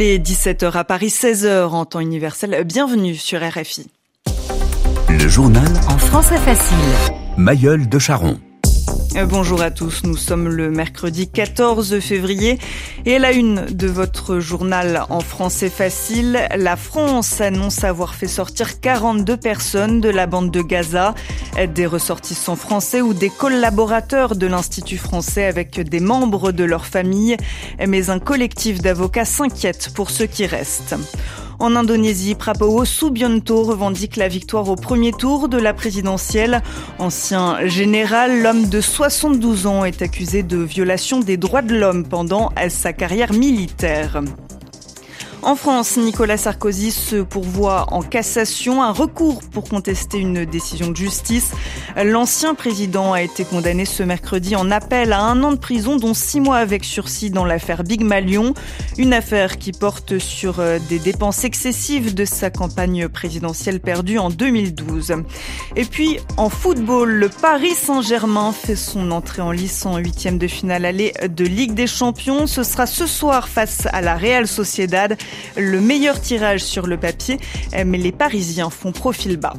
Il est 17h à Paris, 16h en temps universel. Bienvenue sur RFI. Le journal En français facile. Mayol de Charon. Euh, Bonjour à tous, nous sommes le mercredi 14 février et la une de votre journal en français facile, la France annonce avoir fait sortir 42 personnes de la bande de Gaza, des ressortissants français ou des collaborateurs de l'Institut français avec des membres de leur famille, mais un collectif d'avocats s'inquiète pour ceux qui restent. En Indonésie, Prabowo Subianto revendique la victoire au premier tour de la présidentielle. Ancien général, l'homme de 72 ans est accusé de violation des droits de l'homme pendant sa carrière militaire. En France, Nicolas Sarkozy se pourvoit en cassation, un recours pour contester une décision de justice. L'ancien président a été condamné ce mercredi en appel à un an de prison, dont six mois avec sursis dans l'affaire Big Malion, une affaire qui porte sur des dépenses excessives de sa campagne présidentielle perdue en 2012. Et puis, en football, le Paris Saint-Germain fait son entrée en lice en huitième de finale allée de Ligue des Champions. Ce sera ce soir face à la Real Sociedad le meilleur tirage sur le papier, mais les Parisiens font profil bas.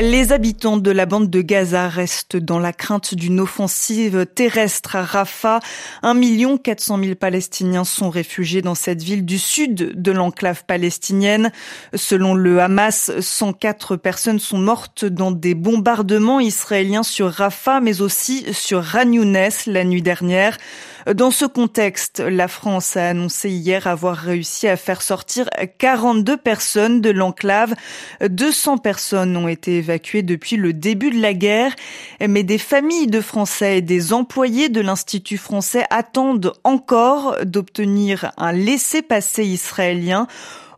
Les habitants de la bande de Gaza restent dans la crainte d'une offensive terrestre à Rafah. 1 400 000 Palestiniens sont réfugiés dans cette ville du sud de l'enclave palestinienne. Selon le Hamas, 104 personnes sont mortes dans des bombardements israéliens sur Rafah, mais aussi sur Ran la nuit dernière. Dans ce contexte, la France a annoncé hier avoir réussi à faire sortir 42 personnes de l'enclave. 200 personnes ont été évacuées depuis le début de la guerre, mais des familles de Français et des employés de l'Institut français attendent encore d'obtenir un laissez-passer israélien.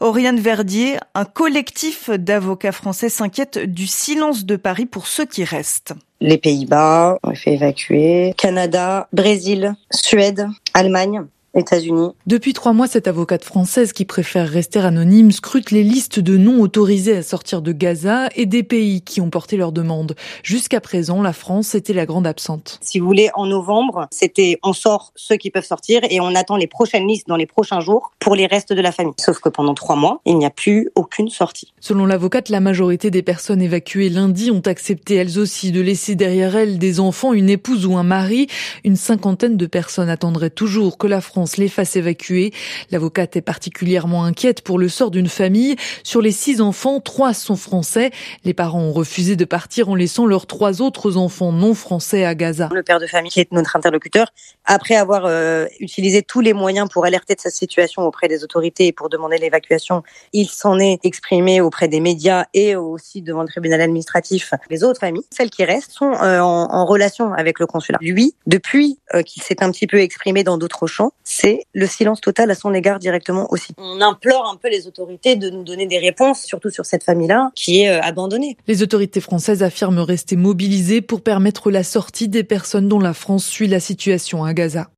Oriane Verdier, un collectif d'avocats français s'inquiète du silence de Paris pour ceux qui restent. Les Pays-Bas ont fait évacuer, Canada, Brésil, Suède, Allemagne. États-Unis. Depuis trois mois, cette avocate française qui préfère rester anonyme scrute les listes de noms autorisés à sortir de Gaza et des pays qui ont porté leur demande. Jusqu'à présent, la France était la grande absente. Si vous voulez, en novembre, c'était on sort ceux qui peuvent sortir et on attend les prochaines listes dans les prochains jours pour les restes de la famille. Sauf que pendant trois mois, il n'y a plus aucune sortie. Selon l'avocate, la majorité des personnes évacuées lundi ont accepté elles aussi de laisser derrière elles des enfants, une épouse ou un mari. Une cinquantaine de personnes attendraient toujours que la France les fasse évacuer. L'avocate est particulièrement inquiète pour le sort d'une famille. Sur les six enfants, trois sont français. Les parents ont refusé de partir en laissant leurs trois autres enfants non français à Gaza. Le père de famille, qui est notre interlocuteur, après avoir euh, utilisé tous les moyens pour alerter de sa situation auprès des autorités et pour demander l'évacuation, il s'en est exprimé auprès des médias et aussi devant le tribunal administratif. Les autres familles, celles qui restent, sont euh, en, en, relation avec le consulat. Lui, depuis euh, qu'il s'est un petit peu exprimé dans d'autres champs, c'est le silence total à son égard directement aussi. On implore un peu les autorités de nous donner des réponses, surtout sur cette famille-là qui est euh, abandonnée. Les autorités françaises affirment rester mobilisées pour permettre la sortie des personnes dont la France suit la situation à Gaza.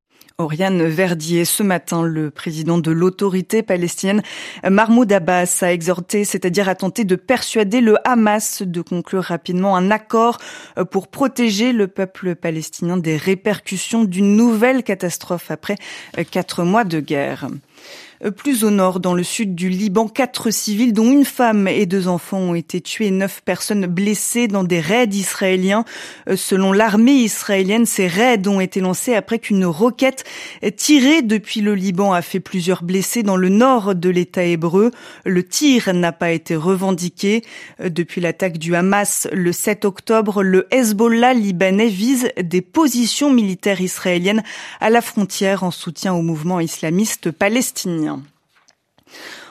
Oriane Verdier. Ce matin, le président de l'autorité palestinienne, Mahmoud Abbas, a exhorté, c'est-à-dire a tenté de persuader le Hamas de conclure rapidement un accord pour protéger le peuple palestinien des répercussions d'une nouvelle catastrophe après quatre mois de guerre. Plus au nord, dans le sud du Liban, quatre civils, dont une femme et deux enfants, ont été tués, neuf personnes blessées dans des raids israéliens. Selon l'armée israélienne, ces raids ont été lancés après qu'une roquette tirée depuis le Liban a fait plusieurs blessés dans le nord de l'État hébreu. Le tir n'a pas été revendiqué. Depuis l'attaque du Hamas le 7 octobre, le Hezbollah libanais vise des positions militaires israéliennes à la frontière en soutien au mouvement islamiste palestinien.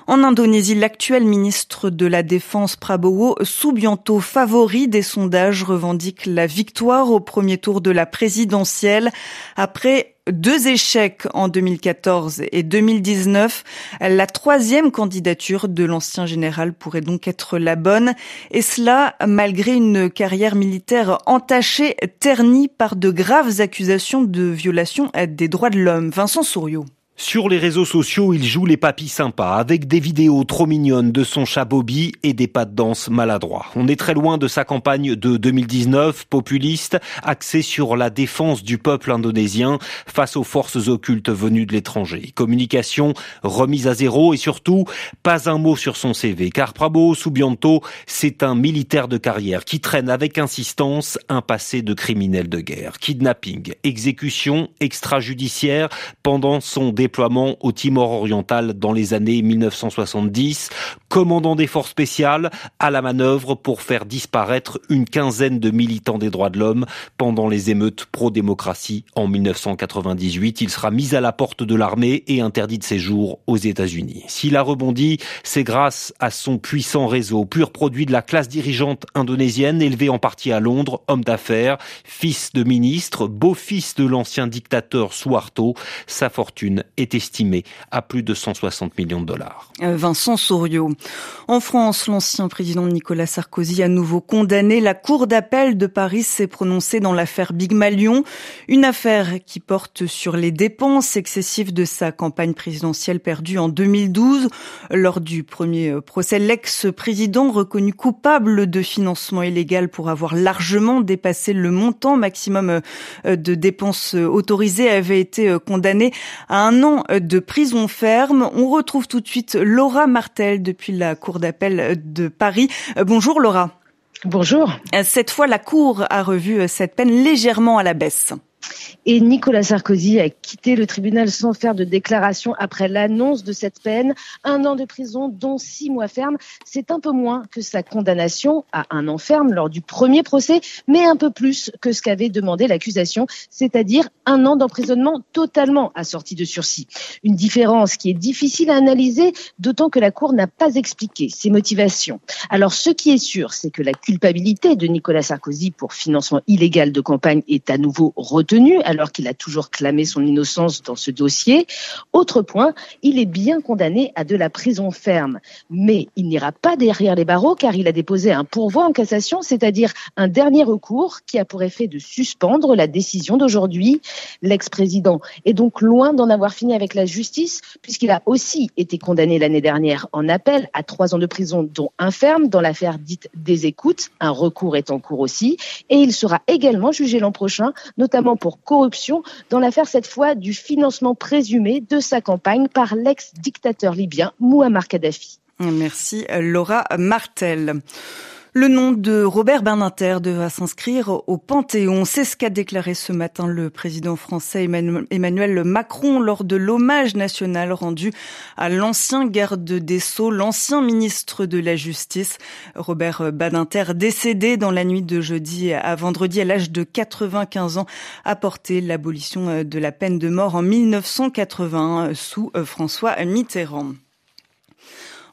En Indonésie, l'actuel ministre de la Défense Prabowo Subianto, favori des sondages, revendique la victoire au premier tour de la présidentielle après deux échecs en 2014 et 2019. La troisième candidature de l'ancien général pourrait donc être la bonne, et cela malgré une carrière militaire entachée, ternie par de graves accusations de violation des droits de l'homme. Vincent Souriau. Sur les réseaux sociaux, il joue les papis sympas avec des vidéos trop mignonnes de son chat Bobby et des pas de danse maladroits. On est très loin de sa campagne de 2019 populiste axée sur la défense du peuple indonésien face aux forces occultes venues de l'étranger. Communication remise à zéro et surtout pas un mot sur son CV car Prabowo Subianto, c'est un militaire de carrière qui traîne avec insistance un passé de criminel de guerre. Kidnapping, exécution extrajudiciaire pendant son déploiement au Timor oriental dans les années 1970, commandant des forces spéciales à la manœuvre pour faire disparaître une quinzaine de militants des droits de l'homme pendant les émeutes pro-démocratie en 1998. Il sera mis à la porte de l'armée et interdit de séjour aux États-Unis. S'il a rebondi, c'est grâce à son puissant réseau, pur produit de la classe dirigeante indonésienne, élevé en partie à Londres, homme d'affaires, fils de ministre, beau-fils de l'ancien dictateur Suharto. Sa fortune est estimé à plus de 160 millions de dollars. Euh, Vincent Souriau. En France, l'ancien président Nicolas Sarkozy a nouveau condamné. La Cour d'appel de Paris s'est prononcée dans l'affaire Big Malion, une affaire qui porte sur les dépenses excessives de sa campagne présidentielle perdue en 2012. Lors du premier euh, procès, l'ex-président reconnu coupable de financement illégal pour avoir largement dépassé le montant maximum euh, de dépenses autorisées avait été condamné à un an de prison ferme. On retrouve tout de suite Laura Martel depuis la Cour d'appel de Paris. Euh, bonjour Laura. Bonjour. Euh, cette fois, la Cour a revu euh, cette peine légèrement à la baisse. Et Nicolas Sarkozy a quitté le tribunal sans faire de déclaration après l'annonce de cette peine. Un an de prison, dont six mois ferme. C'est un peu moins que sa condamnation à un an ferme lors du premier procès, mais un peu plus que ce qu'avait demandé l'accusation, c'est-à-dire un an d'emprisonnement totalement assorti de sursis. Une différence qui est difficile à analyser, d'autant que la Cour n'a pas expliqué ses motivations. Alors, ce qui est sûr, c'est que la culpabilité de Nicolas Sarkozy pour financement illégal de campagne est à nouveau retenue alors qu'il a toujours clamé son innocence dans ce dossier. Autre point, il est bien condamné à de la prison ferme, mais il n'ira pas derrière les barreaux car il a déposé un pourvoi en cassation, c'est-à-dire un dernier recours qui a pour effet de suspendre la décision d'aujourd'hui. L'ex-président est donc loin d'en avoir fini avec la justice puisqu'il a aussi été condamné l'année dernière en appel à trois ans de prison dont un ferme dans l'affaire dite des écoutes. Un recours est en cours aussi et il sera également jugé l'an prochain, notamment pour corruption dans l'affaire cette fois du financement présumé de sa campagne par l'ex-dictateur libyen Muammar Kadhafi. Merci Laura Martel. Le nom de Robert Berninter devra s'inscrire au Panthéon. C'est ce qu'a déclaré ce matin le président français Emmanuel Macron lors de l'hommage national rendu à l'ancien garde des Sceaux, l'ancien ministre de la Justice. Robert Badinter, décédé dans la nuit de jeudi à vendredi à l'âge de 95 ans, a porté l'abolition de la peine de mort en 1981 sous François Mitterrand.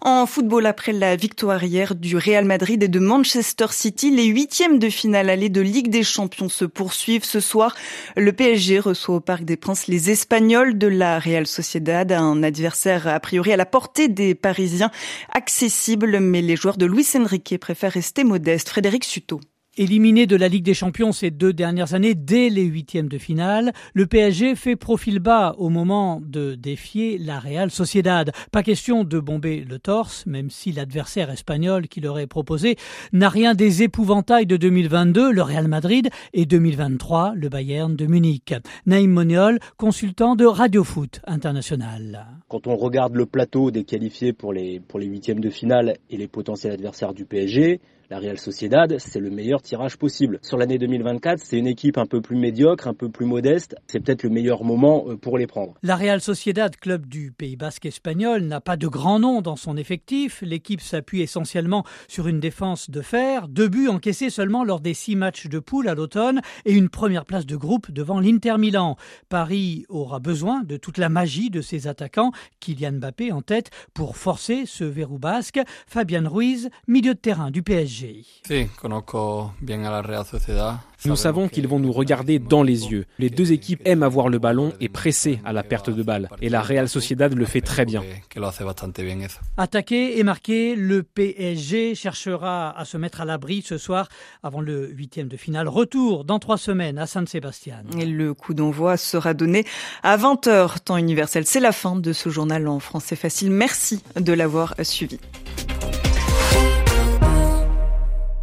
En football, après la victoire hier du Real Madrid et de Manchester City, les huitièmes de finale allée de Ligue des Champions se poursuivent. Ce soir, le PSG reçoit au Parc des Princes les Espagnols de la Real Sociedad, un adversaire a priori à la portée des Parisiens, accessible, mais les joueurs de Luis Enrique préfèrent rester modestes. Frédéric Suto. Éliminé de la Ligue des Champions ces deux dernières années dès les huitièmes de finale, le PSG fait profil bas au moment de défier la Real Sociedad. Pas question de bomber le torse, même si l'adversaire espagnol qui leur est proposé n'a rien des épouvantails de 2022, le Real Madrid, et 2023, le Bayern de Munich. Naïm Moniol, consultant de Radio Foot International. Quand on regarde le plateau des qualifiés pour les, pour les huitièmes de finale et les potentiels adversaires du PSG, la Real Sociedad, c'est le meilleur tirage possible. Sur l'année 2024, c'est une équipe un peu plus médiocre, un peu plus modeste. C'est peut-être le meilleur moment euh, pour les prendre. La Real Sociedad, club du Pays Basque espagnol, n'a pas de grand nom dans son effectif. L'équipe s'appuie essentiellement sur une défense de fer, deux buts encaissés seulement lors des six matchs de poule à l'automne et une première place de groupe devant l'Inter Milan. Paris aura besoin de toute la magie de ses attaquants, Kylian Mbappé en tête, pour forcer ce verrou basque. Fabian Ruiz, milieu de terrain du PSG. Nous savons qu'ils vont nous regarder dans les yeux. Les deux équipes aiment avoir le ballon et presser à la perte de balle. Et la Real Sociedad le fait très bien. Attaqué et marqué, le PSG cherchera à se mettre à l'abri ce soir avant le huitième de finale. Retour dans trois semaines à San Sebastian. Et le coup d'envoi sera donné à 20h, temps universel. C'est la fin de ce journal en français facile. Merci de l'avoir suivi.